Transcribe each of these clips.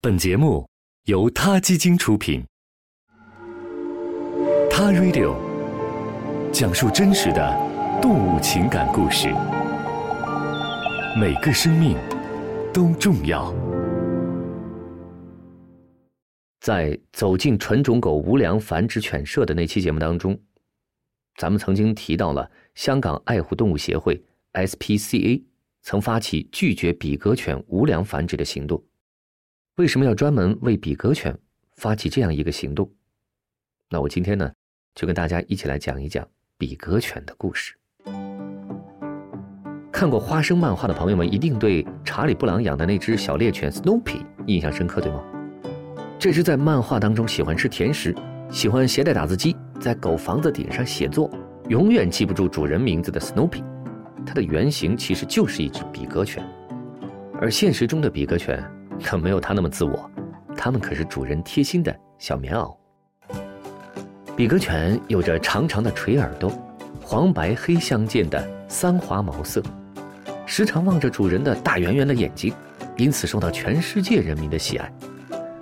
本节目由他基金出品，《他 Radio》讲述真实的动物情感故事，每个生命都重要。在走进纯种狗无良繁殖犬舍的那期节目当中，咱们曾经提到了香港爱护动物协会 （SPCA） 曾发起拒绝比格犬无良繁殖的行动。为什么要专门为比格犬发起这样一个行动？那我今天呢，就跟大家一起来讲一讲比格犬的故事。看过花生漫画的朋友们，一定对查理布朗养的那只小猎犬 Snoopy 印象深刻，对吗？这只在漫画当中喜欢吃甜食、喜欢携带打字机，在狗房子顶上写作，永远记不住主人名字的 Snoopy，它的原型其实就是一只比格犬，而现实中的比格犬。可没有它那么自我，它们可是主人贴心的小棉袄。比格犬有着长长的垂耳朵，黄白黑相间的三花毛色，时常望着主人的大圆圆的眼睛，因此受到全世界人民的喜爱。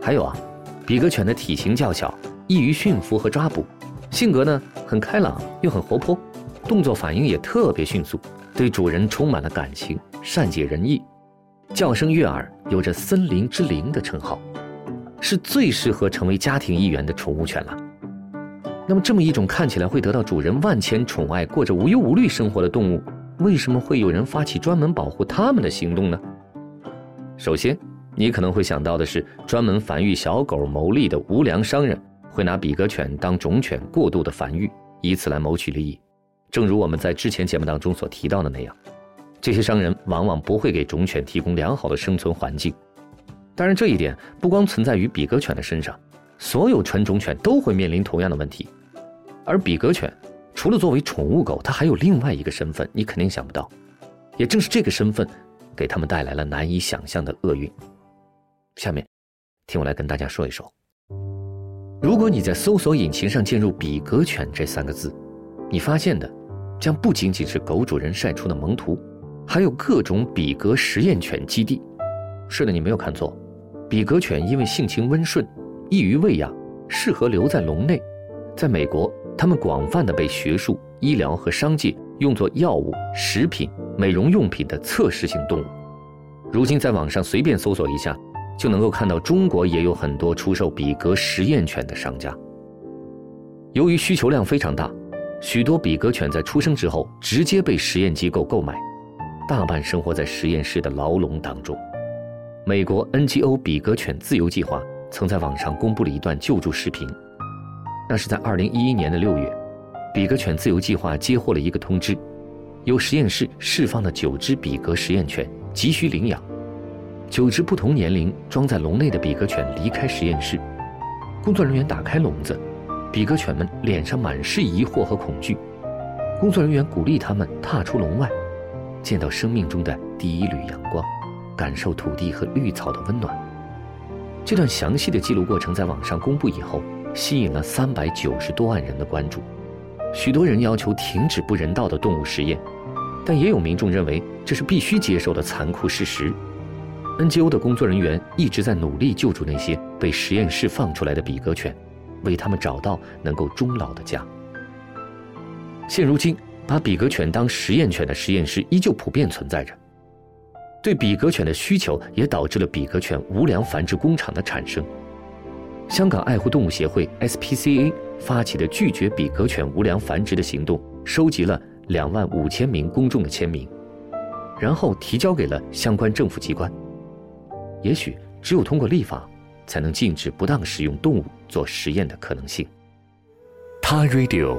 还有啊，比格犬的体型较小，易于驯服和抓捕，性格呢很开朗又很活泼，动作反应也特别迅速，对主人充满了感情，善解人意。叫声悦耳，有着“森林之灵”的称号，是最适合成为家庭一员的宠物犬了。那么，这么一种看起来会得到主人万千宠爱、过着无忧无虑生活的动物，为什么会有人发起专门保护它们的行动呢？首先，你可能会想到的是，专门繁育小狗牟利的无良商人会拿比格犬当种犬过度的繁育，以此来谋取利益。正如我们在之前节目当中所提到的那样。这些商人往往不会给种犬提供良好的生存环境，当然，这一点不光存在于比格犬的身上，所有纯种犬都会面临同样的问题。而比格犬除了作为宠物狗，它还有另外一个身份，你肯定想不到。也正是这个身份，给他们带来了难以想象的厄运。下面，听我来跟大家说一说。如果你在搜索引擎上进入“比格犬”这三个字，你发现的将不仅仅是狗主人晒出的萌图。还有各种比格实验犬基地，是的，你没有看错。比格犬因为性情温顺，易于喂养，适合留在笼内。在美国，它们广泛的被学术、医疗和商界用作药物、食品、美容用品的测试性动物。如今，在网上随便搜索一下，就能够看到中国也有很多出售比格实验犬的商家。由于需求量非常大，许多比格犬在出生之后直接被实验机构购买。大半生活在实验室的牢笼当中。美国 NGO 比格犬自由计划曾在网上公布了一段救助视频。那是在2011年的6月，比格犬自由计划接获了一个通知，有实验室释放的九只比格实验犬，急需领养。九只不同年龄装在笼内的比格犬离开实验室，工作人员打开笼子，比格犬们脸上满是疑惑和恐惧。工作人员鼓励他们踏出笼外。见到生命中的第一缕阳光，感受土地和绿草的温暖。这段详细的记录过程在网上公布以后，吸引了三百九十多万人的关注。许多人要求停止不人道的动物实验，但也有民众认为这是必须接受的残酷事实。NGO 的工作人员一直在努力救助那些被实验室放出来的比格犬，为他们找到能够终老的家。现如今。把比格犬当实验犬的实验室依旧普遍存在着，对比格犬的需求也导致了比格犬无良繁殖工厂的产生。香港爱护动物协会 （SPCA） 发起的拒绝比格犬无良繁殖的行动，收集了两万五千名公众的签名，然后提交给了相关政府机关。也许只有通过立法，才能禁止不当使用动物做实验的可能性。他 Radio。